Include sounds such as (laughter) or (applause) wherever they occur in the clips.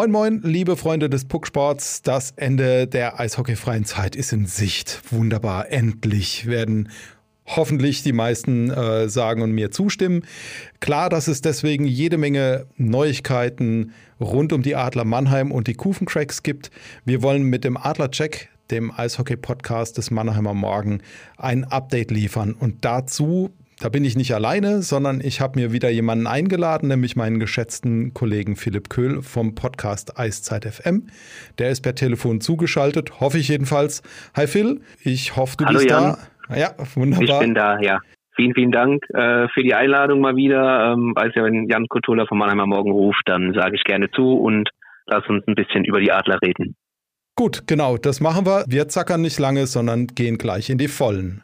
Moin Moin, liebe Freunde des Pucksports. Das Ende der eishockeyfreien Zeit ist in Sicht. Wunderbar, endlich werden hoffentlich die meisten äh, sagen und mir zustimmen. Klar, dass es deswegen jede Menge Neuigkeiten rund um die Adler Mannheim und die Kufencracks gibt. Wir wollen mit dem Adler-Check, dem Eishockey-Podcast des Mannheimer Morgen, ein Update liefern. Und dazu da bin ich nicht alleine, sondern ich habe mir wieder jemanden eingeladen, nämlich meinen geschätzten Kollegen Philipp Köhl vom Podcast Eiszeit FM. Der ist per Telefon zugeschaltet, hoffe ich jedenfalls. Hi Phil, ich hoffe, du Hallo bist Jan. da. Ja, wunderbar. Ich bin da, ja. Vielen, vielen Dank äh, für die Einladung mal wieder. Ähm, weiß ja, wenn Jan Kotola von Mannheimer Morgen ruft, dann sage ich gerne zu und lass uns ein bisschen über die Adler reden. Gut, genau, das machen wir. Wir zackern nicht lange, sondern gehen gleich in die Vollen.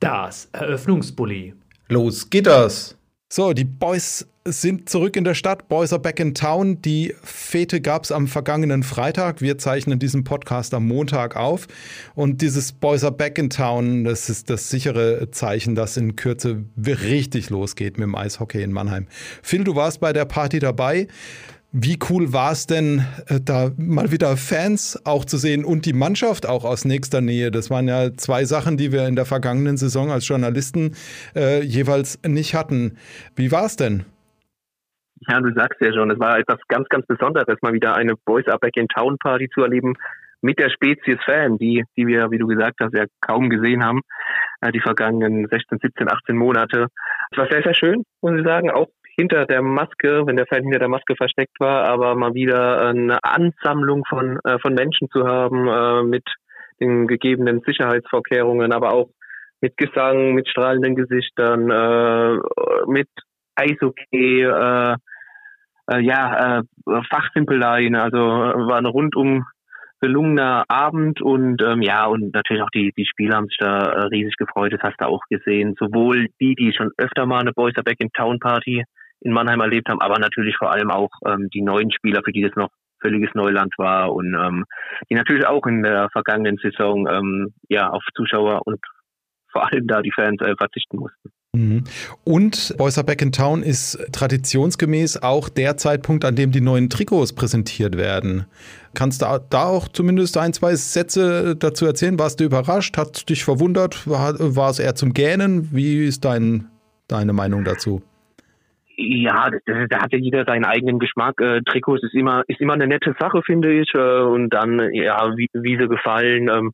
Das Eröffnungsbully. Los geht das. So, die Boys sind zurück in der Stadt. Boys are back in town. Die Fete gab es am vergangenen Freitag. Wir zeichnen diesen Podcast am Montag auf. Und dieses Boys are back in town, das ist das sichere Zeichen, dass in Kürze richtig losgeht mit dem Eishockey in Mannheim. Phil, du warst bei der Party dabei. Wie cool war es denn, äh, da mal wieder Fans auch zu sehen und die Mannschaft auch aus nächster Nähe? Das waren ja zwei Sachen, die wir in der vergangenen Saison als Journalisten äh, jeweils nicht hatten. Wie war es denn? Ja, du sagst ja schon, es war etwas ganz, ganz Besonderes, mal wieder eine Boys Are Back in Town Party zu erleben mit der Spezies Fan, die, die wir, wie du gesagt hast, ja kaum gesehen haben, äh, die vergangenen 16, 17, 18 Monate. Es war sehr, sehr schön, muss ich sagen, auch hinter der Maske, wenn der Fan hinter der Maske versteckt war, aber mal wieder eine Ansammlung von, äh, von Menschen zu haben, äh, mit den gegebenen Sicherheitsvorkehrungen, aber auch mit Gesang, mit strahlenden Gesichtern, äh, mit Eishockey, äh, äh, ja, äh, Fachsimpeleien, also äh, war ein rundum gelungener Abend und ähm, ja, und natürlich auch die, die Spieler haben sich da äh, riesig gefreut, das hast du auch gesehen. Sowohl die, die schon öfter mal eine Boys Are Back in Town Party in Mannheim erlebt haben, aber natürlich vor allem auch ähm, die neuen Spieler, für die das noch völliges Neuland war und ähm, die natürlich auch in der vergangenen Saison ähm, ja auf Zuschauer und vor allem da die Fans äh, verzichten mussten. Mhm. Und Boys Are Back in Town ist traditionsgemäß auch der Zeitpunkt, an dem die neuen Trikots präsentiert werden. Kannst du da auch zumindest ein, zwei Sätze dazu erzählen? Warst du überrascht? Hat dich verwundert? War, war es eher zum Gähnen? Wie ist dein, deine Meinung dazu? Ja, da hat ja jeder seinen eigenen Geschmack. Äh, Trikots ist immer ist immer eine nette Sache, finde ich. Äh, und dann ja, wie, wie sie gefallen. Ähm,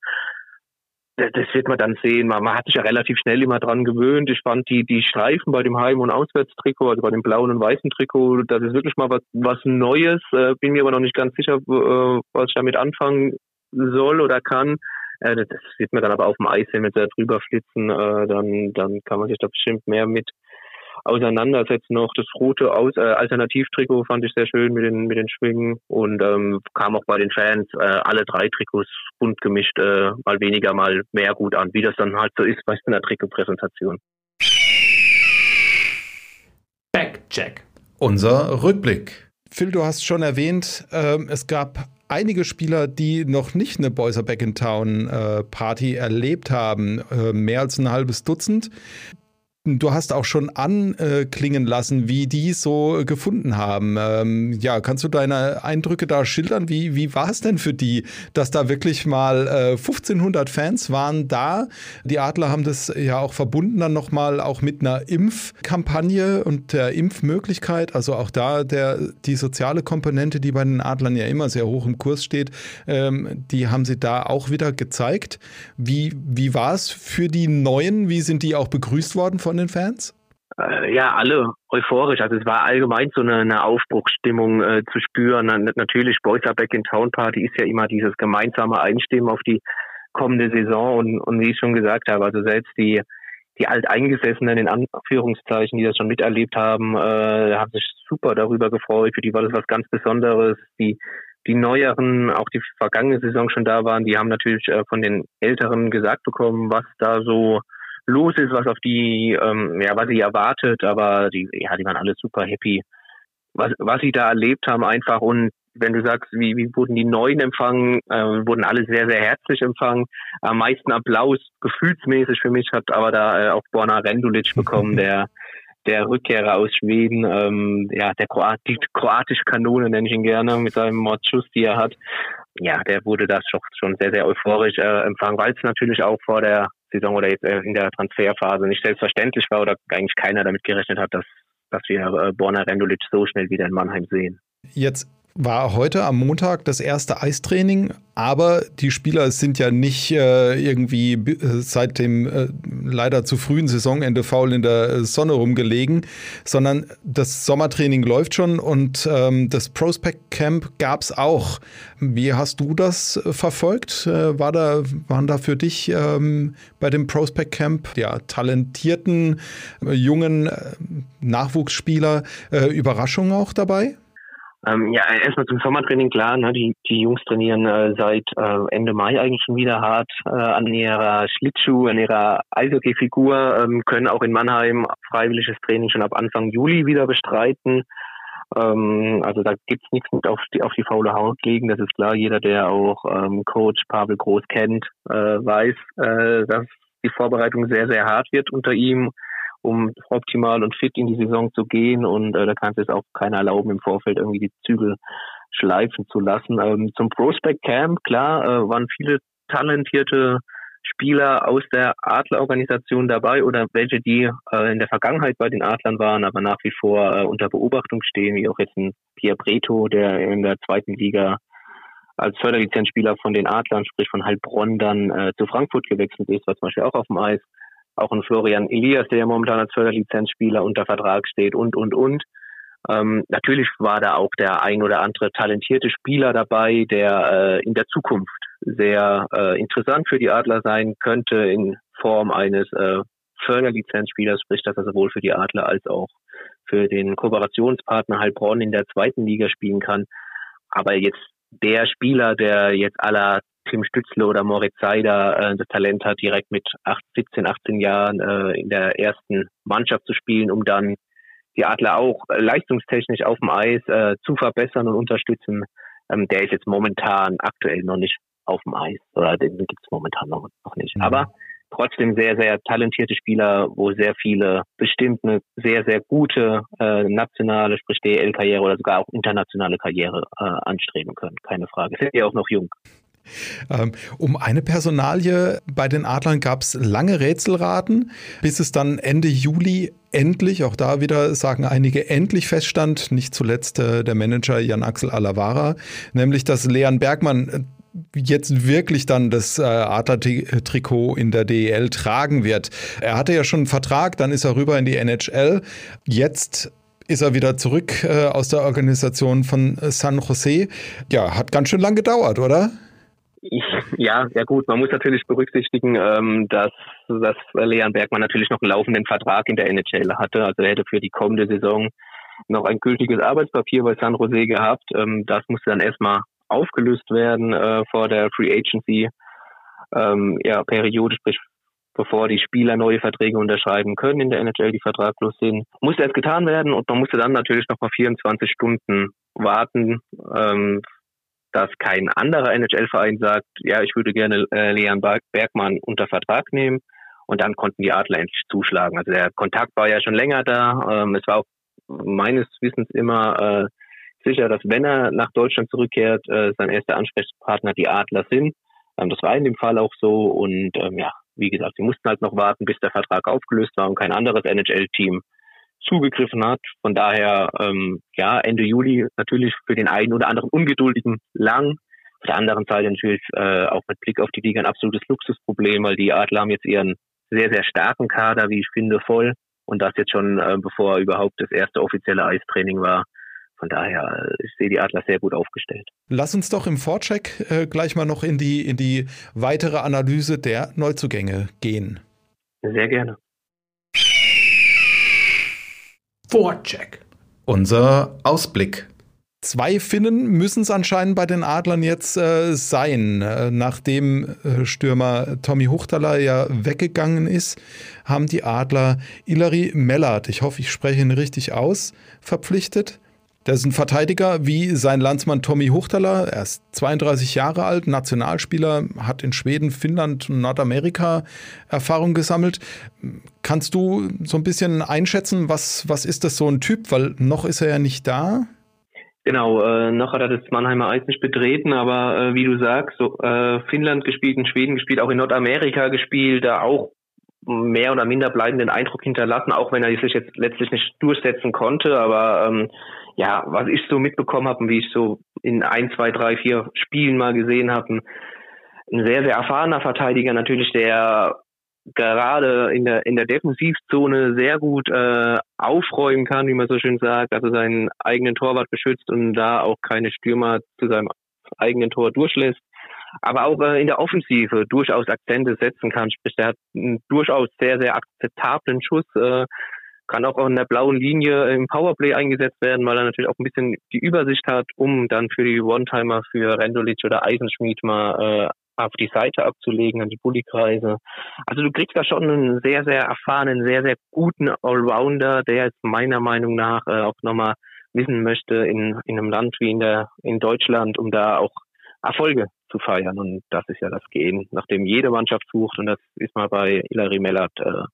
das, das wird man dann sehen. Man, man hat sich ja relativ schnell immer dran gewöhnt. Ich fand die die Streifen bei dem Heim- und Auswärtstrikot, also bei dem blauen und weißen Trikot, das ist wirklich mal was was Neues. Äh, bin mir aber noch nicht ganz sicher, äh, was ich damit anfangen soll oder kann. Äh, das, wird mir dann aber auf dem Eis wenn sie da drüber flitzen. Äh, dann dann kann man sich da bestimmt mehr mit auseinandersetzen noch. Das rote Aus äh, Alternativtrikot fand ich sehr schön mit den mit den Schwingen und ähm, kam auch bei den Fans äh, alle drei Trikots bunt gemischt, äh, mal weniger, mal mehr gut an, wie das dann halt so ist bei einer Trikotpräsentation. Backcheck. Unser Rückblick. Phil, du hast schon erwähnt, ähm, es gab einige Spieler, die noch nicht eine Boys Are Back in Town äh, Party erlebt haben, äh, mehr als ein halbes Dutzend. Du hast auch schon anklingen lassen, wie die so gefunden haben. Ähm, ja, kannst du deine Eindrücke da schildern? Wie, wie war es denn für die, dass da wirklich mal äh, 1500 Fans waren da? Die Adler haben das ja auch verbunden dann nochmal auch mit einer Impfkampagne und der Impfmöglichkeit. Also auch da der, die soziale Komponente, die bei den Adlern ja immer sehr hoch im Kurs steht, ähm, die haben sie da auch wieder gezeigt. Wie, wie war es für die Neuen? Wie sind die auch begrüßt worden von von den Fans? Äh, ja, alle euphorisch. Also es war allgemein so eine, eine Aufbruchsstimmung äh, zu spüren. Natürlich, Boys Are Back in Town Party ist ja immer dieses gemeinsame Einstimmen auf die kommende Saison und, und wie ich schon gesagt habe, also selbst die die Alteingesessenen in Anführungszeichen, die das schon miterlebt haben, äh, haben sich super darüber gefreut. Für die war das was ganz Besonderes. Die die neueren, auch die vergangene Saison schon da waren, die haben natürlich äh, von den Älteren gesagt bekommen, was da so los ist, was auf die, ähm, ja, was sie erwartet, aber die, ja, die waren alle super happy, was, was sie da erlebt haben einfach und wenn du sagst, wie, wie wurden die Neuen empfangen, äh, wurden alle sehr, sehr herzlich empfangen. Am meisten Applaus gefühlsmäßig für mich hat aber da äh, auch Borna Rendulic (laughs) bekommen, der der Rückkehrer aus Schweden, ähm, ja, der Kroat die kroatische Kanone nenne ich ihn gerne, mit seinem Mordschuss, die er hat. Ja, der wurde das schon, schon sehr, sehr euphorisch äh, empfangen, weil es natürlich auch vor der Saison oder jetzt äh, in der Transferphase nicht selbstverständlich war oder eigentlich keiner damit gerechnet hat, dass, dass wir äh, Borna Rendulic so schnell wieder in Mannheim sehen. Jetzt war heute am Montag das erste Eistraining, aber die Spieler sind ja nicht äh, irgendwie äh, seit dem äh, leider zu frühen Saisonende faul in der Sonne rumgelegen, sondern das Sommertraining läuft schon und ähm, das Prospect Camp gab es auch. Wie hast du das äh, verfolgt? Äh, war da, waren da für dich ähm, bei dem Prospect Camp ja, talentierten äh, jungen Nachwuchsspieler Überraschungen auch dabei? Ähm, ja, erstmal zum Sommertraining klar, ne, die, die Jungs trainieren äh, seit äh, Ende Mai eigentlich schon wieder hart äh, an ihrer Schlittschuh, an ihrer Eishockey-Figur, ähm, können auch in Mannheim freiwilliges Training schon ab Anfang Juli wieder bestreiten. Ähm, also da gibt's nichts mit auf die, auf die faule Haut legen, das ist klar. Jeder, der auch ähm, Coach Pavel Groß kennt, äh, weiß, äh, dass die Vorbereitung sehr, sehr hart wird unter ihm um optimal und fit in die Saison zu gehen. Und äh, da kann es auch keiner erlauben, im Vorfeld irgendwie die Zügel schleifen zu lassen. Ähm, zum Prospect Camp, klar, äh, waren viele talentierte Spieler aus der Adlerorganisation dabei oder welche, die äh, in der Vergangenheit bei den Adlern waren, aber nach wie vor äh, unter Beobachtung stehen, wie auch jetzt ein Pierre Breto, der in der zweiten Liga als Förderlizenzspieler von den Adlern, sprich von Heilbronn, dann äh, zu Frankfurt gewechselt ist, war zum Beispiel auch auf dem Eis auch ein Florian Elias, der ja momentan als Förderlizenzspieler unter Vertrag steht und, und, und. Ähm, natürlich war da auch der ein oder andere talentierte Spieler dabei, der äh, in der Zukunft sehr äh, interessant für die Adler sein könnte in Form eines äh, Förderlizenzspielers, sprich, dass er sowohl für die Adler als auch für den Kooperationspartner Heilbronn in der zweiten Liga spielen kann. Aber jetzt der Spieler, der jetzt aller Tim Stützle oder Moritz Seider äh, das Talent hat, direkt mit 8, 17, 18 Jahren äh, in der ersten Mannschaft zu spielen, um dann die Adler auch äh, leistungstechnisch auf dem Eis äh, zu verbessern und unterstützen. Ähm, der ist jetzt momentan aktuell noch nicht auf dem Eis oder den gibt es momentan noch, noch nicht. Mhm. Aber trotzdem sehr, sehr talentierte Spieler, wo sehr viele bestimmt eine sehr, sehr gute äh, nationale, sprich DL-Karriere oder sogar auch internationale Karriere äh, anstreben können. Keine Frage. Sind ja auch noch jung. Ähm, um eine Personalie bei den Adlern gab es lange Rätselraten, bis es dann Ende Juli endlich, auch da wieder sagen einige, endlich feststand, nicht zuletzt äh, der Manager Jan-Axel Alavara, nämlich dass Leon Bergmann äh, jetzt wirklich dann das äh, Adler-Trikot in der DEL tragen wird. Er hatte ja schon einen Vertrag, dann ist er rüber in die NHL. Jetzt ist er wieder zurück aus der Organisation von San Jose. Ja, hat ganz schön lang gedauert, oder? Ja, ja gut, man muss natürlich berücksichtigen, ähm, dass, dass Leon Bergmann natürlich noch einen laufenden Vertrag in der NHL hatte. Also er hätte für die kommende Saison noch ein gültiges Arbeitspapier bei San Jose gehabt. Ähm, das musste dann erstmal aufgelöst werden äh, vor der Free Agency ähm, ja, Periode, sprich bevor die Spieler neue Verträge unterschreiben können in der NHL, die vertraglos sind, musste erst getan werden und man musste dann natürlich noch mal 24 Stunden warten, ähm, dass kein anderer NHL-Verein sagt, ja, ich würde gerne äh, Leon Bergmann unter Vertrag nehmen. Und dann konnten die Adler endlich zuschlagen. Also der Kontakt war ja schon länger da. Ähm, es war auch meines Wissens immer äh, sicher, dass wenn er nach Deutschland zurückkehrt, äh, sein erster Ansprechpartner die Adler sind. Ähm, das war in dem Fall auch so. Und ähm, ja, wie gesagt, sie mussten halt noch warten, bis der Vertrag aufgelöst war und kein anderes NHL-Team zugegriffen hat. Von daher, ähm, ja, Ende Juli natürlich für den einen oder anderen Ungeduldigen lang. Auf der anderen Seite natürlich äh, auch mit Blick auf die Liga ein absolutes Luxusproblem, weil die Adler haben jetzt ihren sehr, sehr starken Kader, wie ich finde, voll. Und das jetzt schon, äh, bevor überhaupt das erste offizielle Eistraining war. von daher, ich sehe die Adler sehr gut aufgestellt. Lass uns doch im Vorcheck äh, gleich mal noch in die, in die weitere Analyse der Neuzugänge gehen. Sehr gerne. Vorcheck. Unser Ausblick. Zwei Finnen müssen es anscheinend bei den Adlern jetzt äh, sein. Äh, nachdem äh, Stürmer Tommy Huchtaler ja weggegangen ist, haben die Adler Ilari Mellert, ich hoffe, ich spreche ihn richtig aus, verpflichtet. Der ist ein Verteidiger wie sein Landsmann Tommy Huchtaler. Er ist 32 Jahre alt, Nationalspieler, hat in Schweden, Finnland und Nordamerika Erfahrung gesammelt. Kannst du so ein bisschen einschätzen, was, was ist das so ein Typ? Weil noch ist er ja nicht da. Genau, äh, noch hat er das Mannheimer Eis nicht betreten, aber äh, wie du sagst, so, äh, Finnland gespielt, in Schweden gespielt, auch in Nordamerika gespielt, da auch mehr oder minder bleibenden Eindruck hinterlassen, auch wenn er sich jetzt letztlich nicht durchsetzen konnte. Aber ähm, ja, was ich so mitbekommen habe und wie ich so in ein, zwei, drei, vier Spielen mal gesehen habe, ein, ein sehr, sehr erfahrener Verteidiger natürlich, der gerade in der in der Defensivzone sehr gut äh, aufräumen kann, wie man so schön sagt, also seinen eigenen Torwart beschützt und da auch keine Stürmer zu seinem eigenen Tor durchlässt, aber auch äh, in der Offensive durchaus Akzente setzen kann. Sprich, der hat einen durchaus sehr sehr akzeptablen Schuss, äh, kann auch in der blauen Linie im Powerplay eingesetzt werden, weil er natürlich auch ein bisschen die Übersicht hat, um dann für die One-Timer für Rendulic oder Eisenschmied mal äh, auf die Seite abzulegen, an die Bullykreise. Also du kriegst da schon einen sehr, sehr erfahrenen, sehr, sehr guten Allrounder, der jetzt meiner Meinung nach äh, auch nochmal wissen möchte in, in einem Land wie in, der, in Deutschland, um da auch Erfolge zu feiern. Und das ist ja das Gehen, nachdem jede Mannschaft sucht. Und das ist mal bei Hilary Mellert, äh,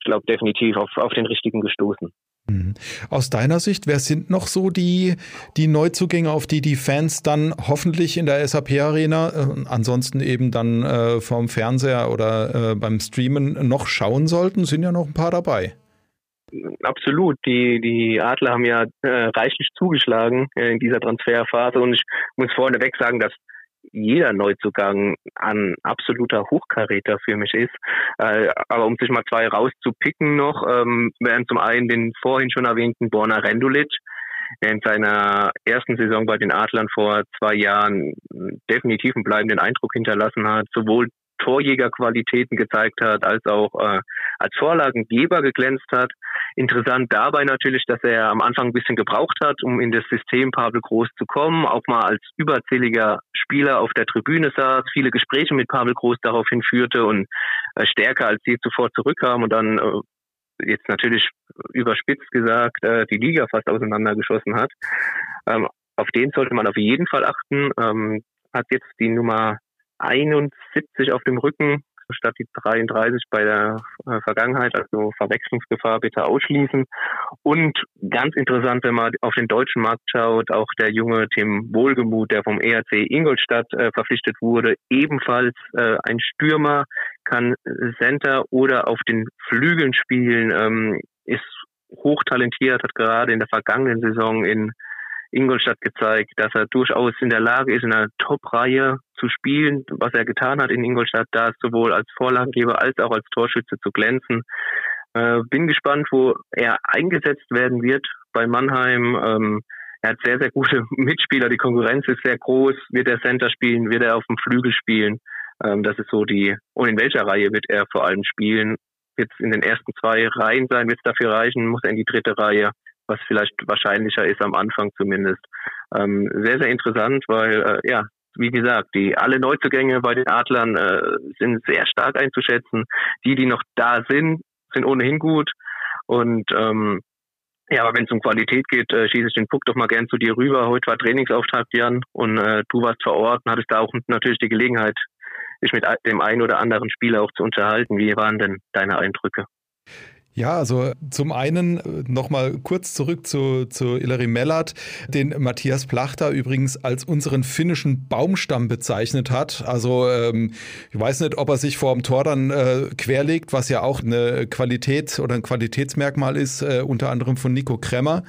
ich glaube, definitiv auf, auf den richtigen gestoßen. Mhm. Aus deiner Sicht, wer sind noch so die, die Neuzugänge, auf die die Fans dann hoffentlich in der SAP-Arena, äh, ansonsten eben dann äh, vom Fernseher oder äh, beim Streamen noch schauen sollten? Sind ja noch ein paar dabei. Absolut. Die, die Adler haben ja äh, reichlich zugeschlagen äh, in dieser Transferphase und ich muss vorneweg sagen, dass jeder Neuzugang ein absoluter Hochkaräter für mich ist. Äh, aber um sich mal zwei rauszupicken noch, ähm, wären zum einen den vorhin schon erwähnten Borna Rendulic, der in seiner ersten Saison bei den Adlern vor zwei Jahren definitiv einen bleibenden Eindruck hinterlassen hat, sowohl Torjägerqualitäten gezeigt hat, als auch äh, als Vorlagengeber geglänzt hat. Interessant dabei natürlich, dass er am Anfang ein bisschen gebraucht hat, um in das System Pavel Groß zu kommen, auch mal als überzähliger Spieler auf der Tribüne saß, viele Gespräche mit Pavel Groß daraufhin führte und äh, stärker als je zuvor zurückkam und dann äh, jetzt natürlich überspitzt gesagt äh, die Liga fast auseinandergeschossen hat. Ähm, auf den sollte man auf jeden Fall achten. Ähm, hat jetzt die Nummer 71 auf dem Rücken statt die 33 bei der äh, Vergangenheit, also Verwechslungsgefahr bitte ausschließen. Und ganz interessant, wenn man auf den deutschen Markt schaut, auch der junge Tim Wohlgemuth, der vom ERC Ingolstadt äh, verpflichtet wurde, ebenfalls äh, ein Stürmer, kann Center oder auf den Flügeln spielen, ähm, ist hochtalentiert, hat gerade in der vergangenen Saison in Ingolstadt gezeigt, dass er durchaus in der Lage ist, in einer Top-Reihe zu spielen, was er getan hat in Ingolstadt, da sowohl als Vorlagengeber als auch als Torschütze zu glänzen. Äh, bin gespannt, wo er eingesetzt werden wird bei Mannheim. Ähm, er hat sehr, sehr gute (laughs) Mitspieler. Die Konkurrenz ist sehr groß. Wird er Center spielen? Wird er auf dem Flügel spielen? Ähm, das ist so die, und in welcher Reihe wird er vor allem spielen? Wird es in den ersten zwei Reihen sein? Wird es dafür reichen? Muss er in die dritte Reihe? Was vielleicht wahrscheinlicher ist am Anfang zumindest. Ähm, sehr, sehr interessant, weil äh, ja, wie gesagt, die alle Neuzugänge bei den Adlern äh, sind sehr stark einzuschätzen. Die, die noch da sind, sind ohnehin gut. Und ähm, ja, aber wenn es um Qualität geht, äh, schieße ich den Puck doch mal gern zu dir rüber. Heute war Trainingsauftakt, Jan, und äh, du warst vor Ort und hattest da auch natürlich die Gelegenheit, dich mit dem einen oder anderen Spieler auch zu unterhalten. Wie waren denn deine Eindrücke? Ja, also zum einen äh, nochmal kurz zurück zu, zu Ilari Mellert, den Matthias Plachter übrigens als unseren finnischen Baumstamm bezeichnet hat. Also ähm, ich weiß nicht, ob er sich vor dem Tor dann äh, querlegt, was ja auch eine Qualität oder ein Qualitätsmerkmal ist, äh, unter anderem von Nico Kremmer.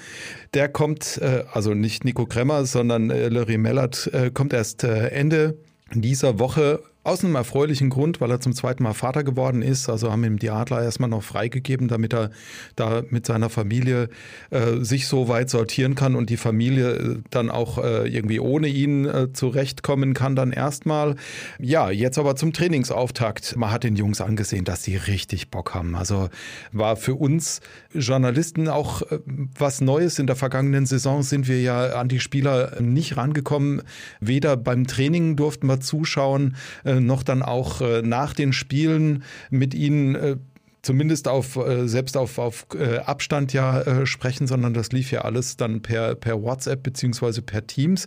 Der kommt, äh, also nicht Nico Kremmer, sondern äh, Ilari Mellert äh, kommt erst Ende dieser Woche Aus einem erfreulichen Grund, weil er zum zweiten Mal Vater geworden ist. Also haben ihm die Adler erstmal noch freigegeben, damit er da mit seiner Familie äh, sich so weit sortieren kann und die Familie äh, dann auch äh, irgendwie ohne ihn äh, zurechtkommen kann dann erstmal. Ja, jetzt aber zum Trainingsauftakt. Man hat den Jungs angesehen, dass sie richtig Bock haben. Also war für uns Journalisten auch äh, was Neues. In der vergangenen Saison sind wir ja an die Spieler nicht rangekommen. Weder beim Training durften wir zuschauen, äh, noch dann auch äh, nach den Spielen mit ihnen äh, zumindest auf äh, selbst auf, auf äh, Abstand ja äh, sprechen, sondern das lief ja alles dann per, per WhatsApp beziehungsweise per Teams.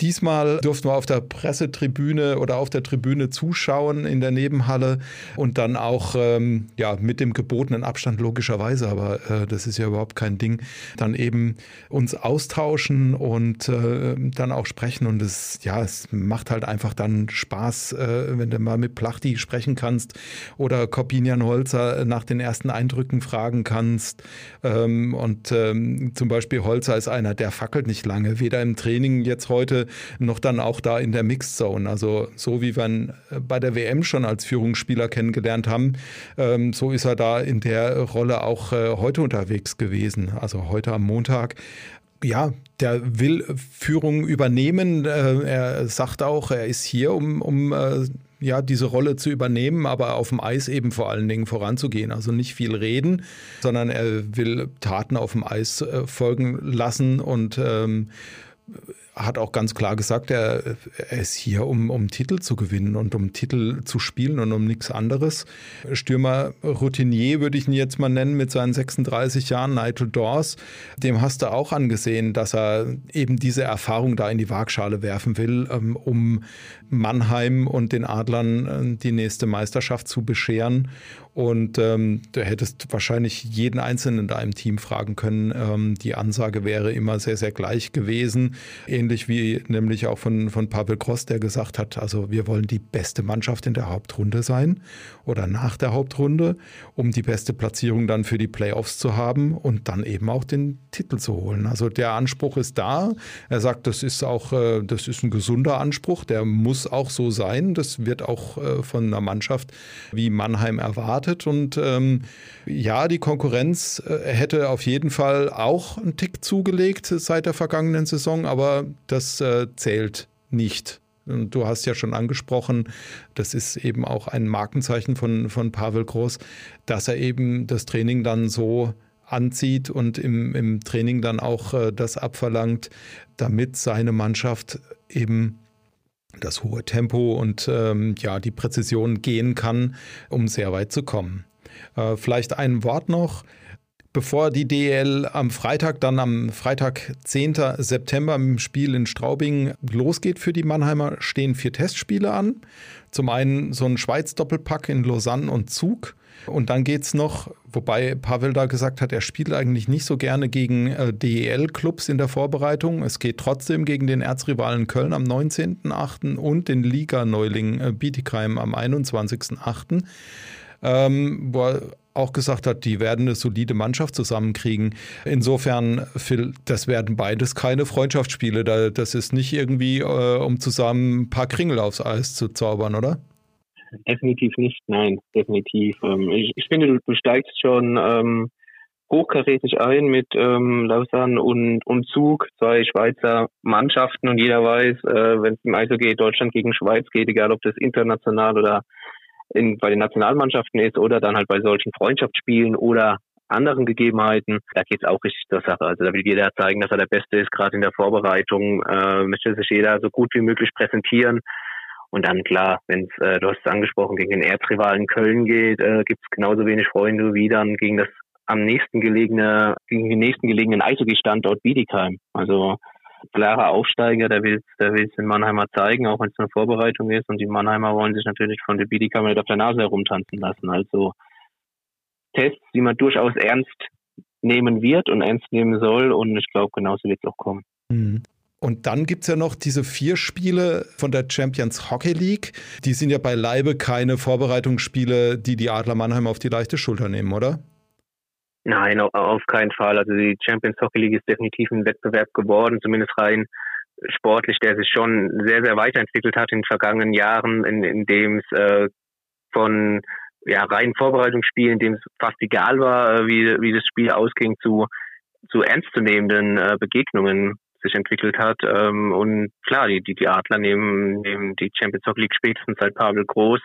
Diesmal durften wir auf der Pressetribüne oder auf der Tribüne zuschauen in der Nebenhalle und dann auch ähm, ja mit dem gebotenen Abstand logischerweise, aber äh, das ist ja überhaupt kein Ding, dann eben uns austauschen und äh, dann auch sprechen und es ja es macht halt einfach dann Spaß, äh, wenn du mal mit Plachti sprechen kannst oder Corbinian Holzer nach den ersten Eindrücken fragen kannst. Ähm, und ähm, zum Beispiel Holzer ist einer, der fackelt nicht lange, weder im Training jetzt heute noch dann auch da in der Mixed Zone. Also so wie wir bei der WM schon als Führungsspieler kennengelernt haben, ähm, so ist er da in der Rolle auch äh, heute unterwegs gewesen. Also heute am Montag ja, der will Führung übernehmen. Äh, er sagt auch, er ist hier, um, um äh, ja, diese Rolle zu übernehmen, aber auf dem Eis eben vor allen Dingen voranzugehen. Also nicht viel reden, sondern er will Taten auf dem Eis äh, folgen lassen und ähm, hat auch ganz klar gesagt, er, er ist hier, um, um Titel zu gewinnen und um Titel zu spielen und um nichts anderes. Stürmer Routinier würde ich ihn jetzt mal nennen mit seinen 36 Jahren, Nigel Dawes. Dem hast du auch angesehen, dass er eben diese Erfahrung da in die Waagschale werfen will, ähm, um Mannheim und den Adlern äh, die nächste Meisterschaft zu bescheren. Und ähm, du hättest wahrscheinlich jeden Einzelnen da im Team fragen können. Ähm, die Ansage wäre immer sehr, sehr gleich gewesen. Ähnlich wie nämlich auch von, von Pavel Gross, der gesagt hat, also wir wollen die beste Mannschaft in der Hauptrunde sein oder nach der Hauptrunde, um die beste Platzierung dann für die Playoffs zu haben und dann eben auch den Titel zu holen. Also der Anspruch ist da. Er sagt, das ist auch, äh, das ist ein gesunder Anspruch, der muss auch so sein. Das wird auch äh, von einer Mannschaft wie Mannheim erwartet. Und ähm, ja, die Konkurrenz äh, hätte auf jeden Fall auch einen Tick zugelegt seit der vergangenen Saison, aber das äh, zählt nicht. Und du hast ja schon angesprochen, das ist eben auch ein Markenzeichen von, von Pavel Groß, dass er eben das Training dann so anzieht und im, im Training dann auch äh, das abverlangt, damit seine Mannschaft eben das hohe Tempo und ähm, ja, die Präzision gehen kann, um sehr weit zu kommen. Äh, vielleicht ein Wort noch. Bevor die DL am Freitag, dann am Freitag, 10. September im Spiel in Straubing losgeht für die Mannheimer, stehen vier Testspiele an. Zum einen so ein Schweiz-Doppelpack in Lausanne und Zug. Und dann geht es noch, wobei Pavel da gesagt hat, er spielt eigentlich nicht so gerne gegen äh, DEL-Clubs in der Vorbereitung. Es geht trotzdem gegen den Erzrivalen Köln am 19.8. und den Liga-Neuling äh, Bietigheim am 21.8. Ähm, wo er auch gesagt hat, die werden eine solide Mannschaft zusammenkriegen. Insofern, Phil, das werden beides keine Freundschaftsspiele. Das ist nicht irgendwie, äh, um zusammen ein paar Kringel aufs Eis zu zaubern, oder? Definitiv nicht, nein, definitiv. Ähm, ich, ich, finde, du, du steigst schon ähm, hochkarätig ein mit ähm, Lausanne und, und Zug, zwei Schweizer Mannschaften und jeder weiß, äh, wenn es im Eishockey Deutschland gegen Schweiz geht, egal ob das international oder in, bei den Nationalmannschaften ist oder dann halt bei solchen Freundschaftsspielen oder anderen Gegebenheiten, da geht es auch richtig zur Sache. Also da will jeder zeigen, dass er der Beste ist, gerade in der Vorbereitung äh, möchte sich jeder so gut wie möglich präsentieren. Und dann klar, wenn es, äh, du hast es angesprochen, gegen den Erzrivalen Köln geht, äh, gibt es genauso wenig Freunde wie dann gegen das am nächsten gelegene, gegen den nächsten gelegenen Eishockey-Standort Bietigheim. Also klarer Aufsteiger, der will der es den Mannheimer zeigen, auch wenn es eine Vorbereitung ist. Und die Mannheimer wollen sich natürlich von der Biedigheimer nicht auf der Nase herumtanzen lassen. Also Tests, die man durchaus ernst nehmen wird und ernst nehmen soll. Und ich glaube, genauso wird es auch kommen. Mhm. Und dann gibt es ja noch diese vier Spiele von der Champions Hockey League. Die sind ja beileibe keine Vorbereitungsspiele, die die Adler Mannheim auf die leichte Schulter nehmen, oder? Nein, auf keinen Fall. Also die Champions Hockey League ist definitiv ein Wettbewerb geworden, zumindest rein sportlich, der sich schon sehr, sehr weiterentwickelt hat in den vergangenen Jahren, in, in dem es äh, von ja, reinen Vorbereitungsspielen, in dem es fast egal war, äh, wie, wie das Spiel ausging, zu, zu ernstzunehmenden äh, Begegnungen sich entwickelt hat. Ähm, und klar, die, die, Adler nehmen, nehmen die Champions League spätestens seit Pavel Groß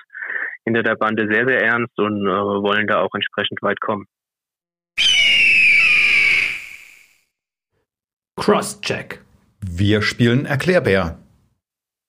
hinter der Bande sehr, sehr ernst und äh, wollen da auch entsprechend weit kommen. Crosscheck. Wir spielen Erklärbär.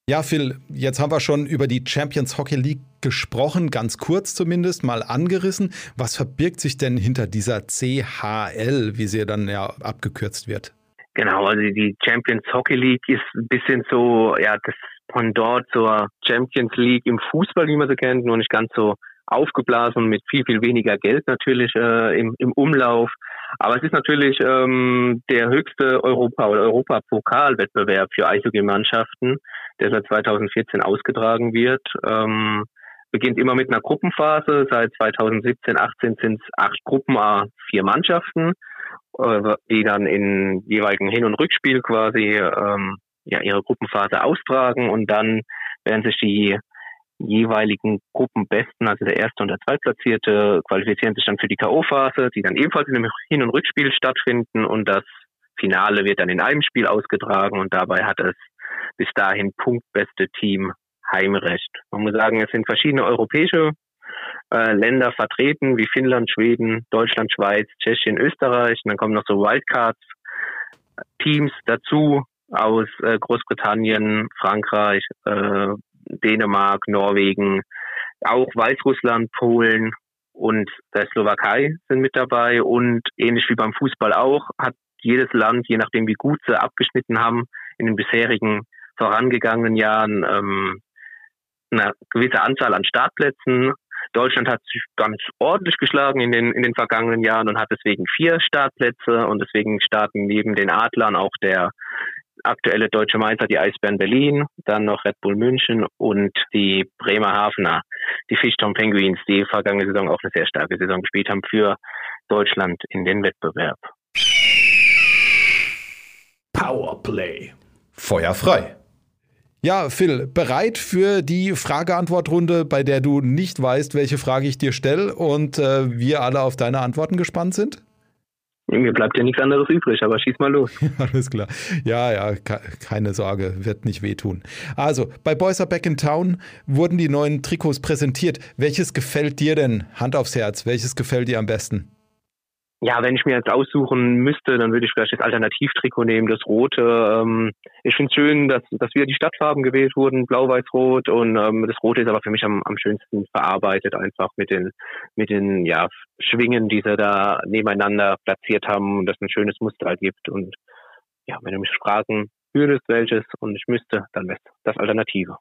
Ja, Phil, jetzt haben wir schon über die Champions Hockey League gesprochen, ganz kurz zumindest, mal angerissen. Was verbirgt sich denn hinter dieser CHL, wie sie dann ja abgekürzt wird? Genau, also die Champions Hockey League ist ein bisschen so, ja, das Pendant zur Champions League im Fußball, wie man sie kennt, nur nicht ganz so aufgeblasen mit viel, viel weniger Geld natürlich äh, im, im Umlauf. Aber es ist natürlich ähm, der höchste Europa- oder Europapokalwettbewerb für Eishockey-Mannschaften, der seit 2014 ausgetragen wird. Ähm, beginnt immer mit einer Gruppenphase. Seit 2017, 18 sind es acht Gruppen, vier Mannschaften, äh, die dann in jeweiligen Hin- und Rückspiel quasi ähm, ja, ihre Gruppenphase austragen und dann werden sich die jeweiligen Gruppenbesten, also der erste und der zweitplatzierte, qualifizieren sich dann für die K.O.-Phase, die dann ebenfalls in einem Hin- und Rückspiel stattfinden und das Finale wird dann in einem Spiel ausgetragen und dabei hat es bis dahin punktbeste Team Heimrecht. Man muss sagen, es sind verschiedene europäische äh, Länder vertreten, wie Finnland, Schweden, Deutschland, Schweiz, Tschechien, Österreich. Und dann kommen noch so Wildcards, Teams dazu aus äh, Großbritannien, Frankreich, äh, Dänemark, Norwegen, auch Weißrussland, Polen und der Slowakei sind mit dabei. Und ähnlich wie beim Fußball auch, hat jedes Land, je nachdem wie gut sie abgeschnitten haben, in den bisherigen vorangegangenen Jahren ähm, eine gewisse Anzahl an Startplätzen. Deutschland hat sich ganz ordentlich geschlagen in den, in den vergangenen Jahren und hat deswegen vier Startplätze und deswegen starten neben den Adlern auch der aktuelle deutsche Meister, die Eisbären Berlin, dann noch Red Bull München und die Bremerhavener, die Fischtown Penguins, die vergangene Saison auch eine sehr starke Saison gespielt haben für Deutschland in den Wettbewerb. Powerplay. Feuer frei. Ja, Phil, bereit für die Frage-Antwort-Runde, bei der du nicht weißt, welche Frage ich dir stelle und äh, wir alle auf deine Antworten gespannt sind? Mir bleibt ja nichts anderes übrig, aber schieß mal los. (laughs) Alles klar. Ja, ja, keine Sorge, wird nicht wehtun. Also, bei Boys Are Back in Town wurden die neuen Trikots präsentiert. Welches gefällt dir denn? Hand aufs Herz, welches gefällt dir am besten? Ja, wenn ich mir jetzt aussuchen müsste, dann würde ich vielleicht das Alternativtrikot nehmen, das rote. Ähm, ich finde es schön, dass, dass wieder die Stadtfarben gewählt wurden, blau-weiß-rot. Und ähm, das rote ist aber für mich am, am schönsten verarbeitet, einfach mit den, mit den ja, Schwingen, die sie da nebeneinander platziert haben und das ein schönes Muster halt gibt. Und ja, wenn du mich fragen würdest, welches und ich müsste, dann wäre das Alternative.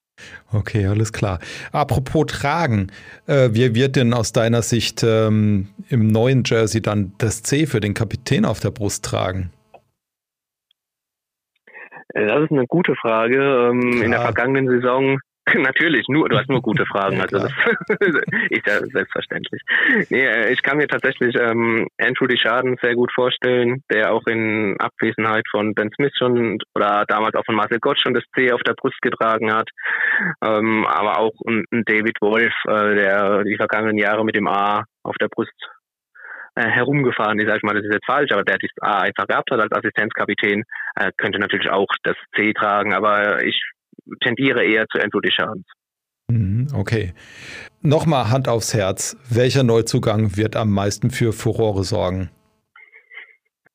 Okay, alles klar. Apropos Tragen, äh, wie wird denn aus deiner Sicht ähm, im neuen Jersey dann das C für den Kapitän auf der Brust tragen? Äh, das ist eine gute Frage. Ähm, in der vergangenen Saison (laughs) Natürlich, nur, du hast nur gute Fragen, also das (laughs) ist ja selbstverständlich. Nee, äh, ich kann mir tatsächlich ähm, Andrew Deschaden sehr gut vorstellen, der auch in Abwesenheit von Ben Smith schon oder damals auch von Marcel Gott schon das C auf der Brust getragen hat. Ähm, aber auch ein, ein David Wolf, äh, der die vergangenen Jahre mit dem A auf der Brust äh, herumgefahren ist, sag ich mal, das ist jetzt falsch, aber der das A einfach gehabt hat als Assistenzkapitän, äh, könnte natürlich auch das C tragen, aber ich tendiere eher zu Andrew Deschamps. Mhm, okay. Nochmal Hand aufs Herz. Welcher Neuzugang wird am meisten für Furore sorgen?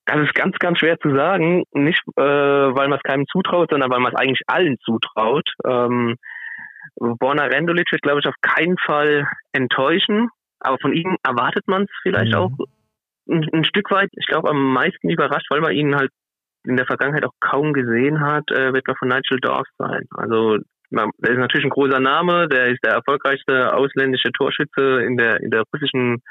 Das ist ganz, ganz schwer zu sagen. Nicht, äh, weil man es keinem zutraut, sondern weil man es eigentlich allen zutraut. Ähm, Borna Rendulic wird, glaube ich, auf keinen Fall enttäuschen. Aber von ihm erwartet man es vielleicht mhm. auch ein, ein, Stück weit. Ich glaube, am meisten überrascht, weil man ihn halt in der Vergangenheit auch kaum gesehen hat, äh, wird man von Nigel Dorf sein. Also der ist natürlich ein großer Name, der ist der erfolgreichste ausländische Torschütze in der in der russischen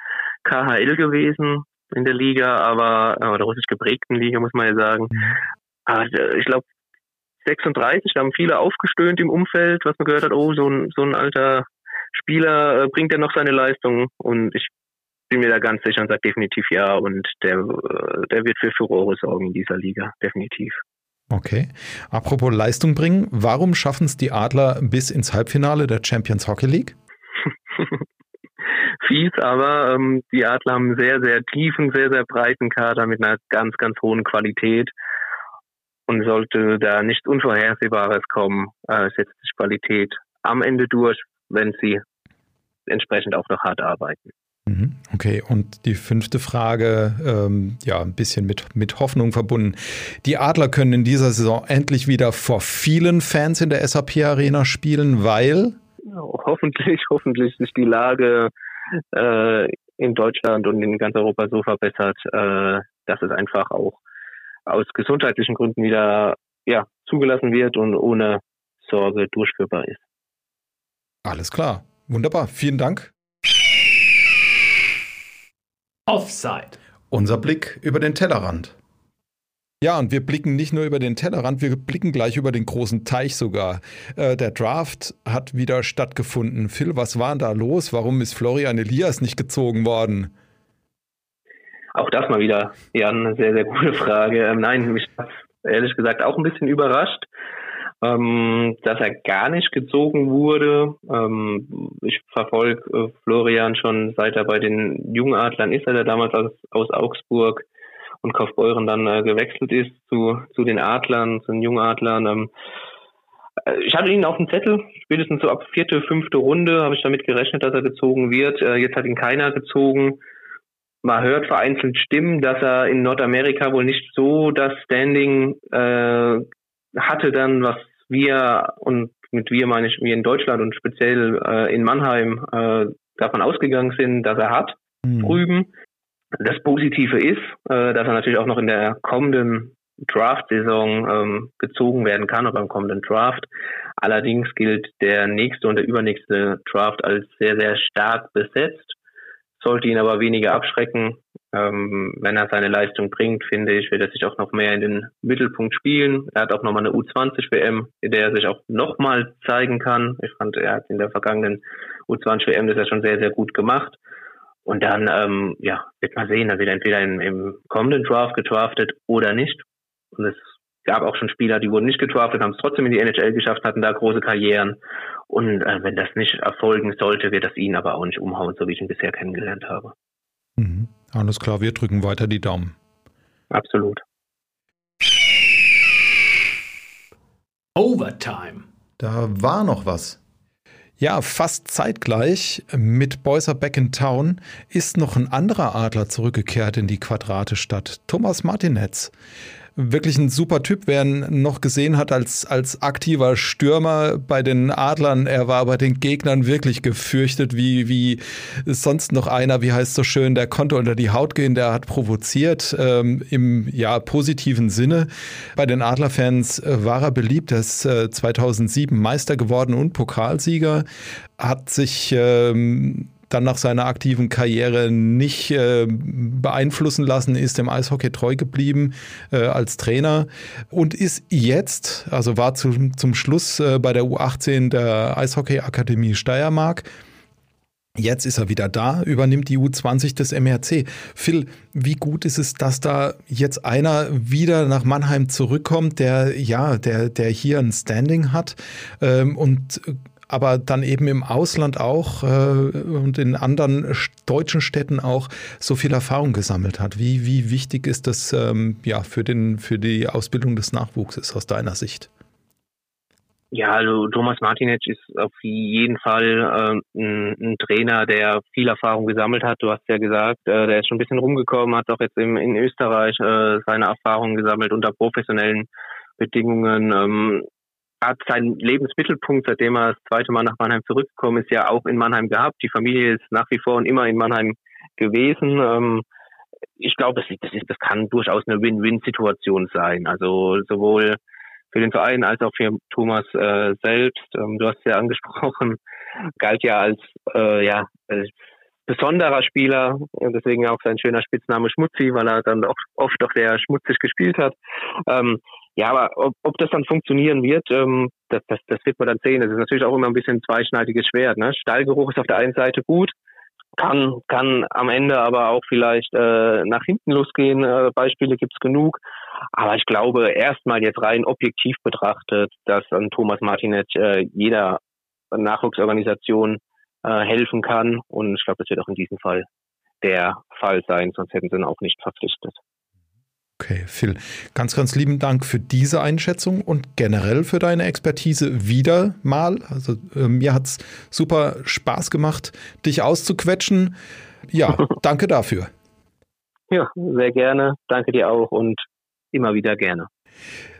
KHL gewesen in der Liga, aber äh, oder russisch geprägten Liga muss man ja sagen. Mhm. Aber äh, ich glaube 36, da haben viele aufgestöhnt im Umfeld, was man gehört hat, oh, so ein, so ein alter Spieler äh, bringt ja noch seine Leistung und ich bin mir da ganz sicher und sage definitiv ja und der, der wird für Furore sorgen in dieser Liga, definitiv. Okay. Apropos Leistung bringen, warum schaffen es die Adler bis ins Halbfinale der Champions Hockey League? (laughs) Fies, aber ähm, die Adler haben einen sehr, sehr tiefen, sehr, sehr breiten Kader mit einer ganz, ganz hohen Qualität. Und sollte da nichts Unvorhersehbares kommen, äh, setzt sich Qualität am Ende durch, wenn sie entsprechend auch noch hart arbeiten. Mhm. Okay, und die fünfte Frage, ähm, ja, ein bisschen mit, mit Hoffnung verbunden. Die Adler können in dieser Saison endlich wieder vor vielen Fans in der SAP Arena spielen, weil? Hoffentlich, (laughs) hoffentlich sich die Lage äh, in Deutschland und in ganz Europa so verbessert, äh, dass es einfach auch aus gesundheitlichen Gründen wieder ja, zugelassen wird und ohne Sorge durchführbar ist. Alles klar. Wunderbar. Vielen Dank. Offside. Unser Blick über den Tellerrand. Ja, und wir blicken nicht nur über den Tellerrand, wir blicken gleich über den großen Teich sogar. Äh, der Draft hat wieder stattgefunden. Phil, was war denn da los? Warum ist Florian Elias nicht gezogen worden? Auch das mal wieder, ja, eine sehr, sehr gute Frage. Ähm, nein, mich hat ehrlich gesagt auch ein bisschen überrascht ähm, dass er gar nicht gezogen wurde. Ähm, ich verfolge äh, Florian schon seit er bei den Jungadlern ist, er der damals aus, aus Augsburg und Kaufbeuren dann äh, gewechselt ist zu, zu den Adlern, zu den Jungadlern. Ähm, äh, ich hatte ihn auf dem Zettel, spätestens so ab vierte, fünfte Runde habe ich damit gerechnet, dass er gezogen wird. Äh, jetzt hat ihn keiner gezogen. Man hört vereinzelt Stimmen, dass er in Nordamerika wohl nicht so das Standing äh, hatte dann, was wir und mit wir meine ich wir in Deutschland und speziell äh, in Mannheim äh, davon ausgegangen sind, dass er hat mhm. drüben. Das Positive ist, äh, dass er natürlich auch noch in der kommenden Draft-Saison ähm, gezogen werden kann oder beim kommenden Draft. Allerdings gilt der nächste und der übernächste Draft als sehr, sehr stark besetzt sollte ihn aber weniger abschrecken. Ähm, wenn er seine Leistung bringt, finde ich, wird er sich auch noch mehr in den Mittelpunkt spielen. Er hat auch nochmal eine U20-WM, in der er sich auch nochmal zeigen kann. Ich fand, er hat in der vergangenen U20-WM das ja schon sehr, sehr gut gemacht. Und dann, ähm, ja, wird man sehen, er wird entweder im, im kommenden Draft gedraftet oder nicht. Und es gab auch schon Spieler, die wurden nicht gedraftet, haben es trotzdem in die NHL geschafft, hatten da große Karrieren. Und äh, wenn das nicht erfolgen sollte, wird das ihn aber auch nicht umhauen, so wie ich ihn bisher kennengelernt habe. Mhm. Alles klar, wir drücken weiter die Daumen. Absolut. Overtime. Da war noch was. Ja, fast zeitgleich mit Boyser Back in Town ist noch ein anderer Adler zurückgekehrt in die Quadratestadt, Thomas Martinetz wirklich ein super Typ. Wer ihn noch gesehen hat als, als aktiver Stürmer bei den Adlern, er war bei den Gegnern wirklich gefürchtet, wie, wie sonst noch einer, wie heißt so schön, der konnte unter die Haut gehen, der hat provoziert ähm, im ja, positiven Sinne. Bei den Adlerfans äh, war er beliebt, er ist äh, 2007 Meister geworden und Pokalsieger, hat sich ähm, dann nach seiner aktiven Karriere nicht äh, beeinflussen lassen, ist dem Eishockey treu geblieben äh, als Trainer und ist jetzt, also war zu, zum Schluss äh, bei der U18 der Eishockey Akademie Steiermark. Jetzt ist er wieder da, übernimmt die U20 des MRC. Phil, wie gut ist es, dass da jetzt einer wieder nach Mannheim zurückkommt, der ja, der, der hier ein Standing hat ähm, und aber dann eben im Ausland auch äh, und in anderen deutschen Städten auch so viel Erfahrung gesammelt hat. Wie, wie wichtig ist das ähm, ja, für, den, für die Ausbildung des Nachwuchses aus deiner Sicht? Ja, also Thomas Martinec ist auf jeden Fall äh, ein, ein, Trainer, der viel Erfahrung gesammelt hat. Du hast ja gesagt, äh, der ist schon ein bisschen rumgekommen, hat auch jetzt im, in Österreich äh, seine Erfahrungen gesammelt unter professionellen Bedingungen. Ähm, hat seinen Lebensmittelpunkt, seitdem er das zweite Mal nach Mannheim zurückgekommen ist, ja auch in Mannheim gehabt. Die Familie ist nach wie vor und immer in Mannheim gewesen. Ähm, ich glaube, das, ist, das kann durchaus eine Win-Win-Situation sein. Also sowohl für den Verein als auch für Thomas äh, selbst. Ähm, du hast ja angesprochen, galt ja als äh, ja als besonderer Spieler, deswegen auch sein schöner Spitzname Schmutzi, weil er dann auch oft doch sehr schmutzig gespielt hat. Ähm, ja, aber ob, ob das dann funktionieren wird, ähm, das, das, das wird man dann sehen. Das ist natürlich auch immer ein bisschen ein zweischneidiges Schwert. Ne? Stallgeruch ist auf der einen Seite gut, kann, kann am Ende aber auch vielleicht äh, nach hinten losgehen. Äh, Beispiele gibt's genug. Aber ich glaube, erstmal jetzt rein objektiv betrachtet, dass an Thomas Martinet äh, jeder Nachwuchsorganisation äh, helfen kann. Und ich glaube, das wird auch in diesem Fall der Fall sein, sonst hätten sie ihn auch nicht verpflichtet. Okay, Phil, ganz, ganz lieben Dank für diese Einschätzung und generell für deine Expertise wieder mal. Also äh, mir hat es super Spaß gemacht, dich auszuquetschen. Ja, (laughs) danke dafür. Ja, sehr gerne. Danke dir auch und immer wieder gerne.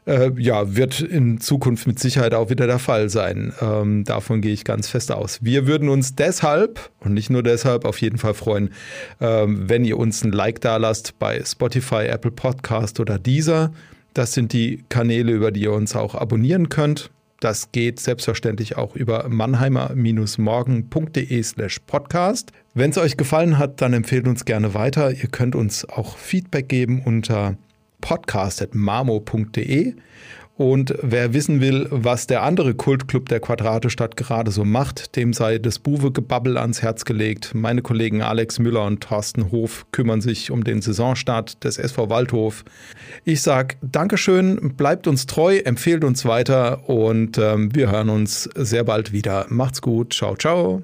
Äh, ja, wird in Zukunft mit Sicherheit auch wieder der Fall sein. Ähm, davon gehe ich ganz fest aus. Wir würden uns deshalb und nicht nur deshalb auf jeden Fall freuen, ähm, wenn ihr uns ein Like da lasst bei Spotify, Apple Podcast oder dieser. Das sind die Kanäle, über die ihr uns auch abonnieren könnt. Das geht selbstverständlich auch über mannheimer-morgen.de slash podcast. Wenn es euch gefallen hat, dann empfehlt uns gerne weiter. Ihr könnt uns auch Feedback geben unter podcast.marmo.de. Und wer wissen will, was der andere Kultclub der Quadratestadt gerade so macht, dem sei das Buwe-Gebabbel ans Herz gelegt. Meine Kollegen Alex Müller und Thorsten Hof kümmern sich um den Saisonstart des SV Waldhof. Ich sage Dankeschön, bleibt uns treu, empfehlt uns weiter und ähm, wir hören uns sehr bald wieder. Macht's gut, ciao, ciao.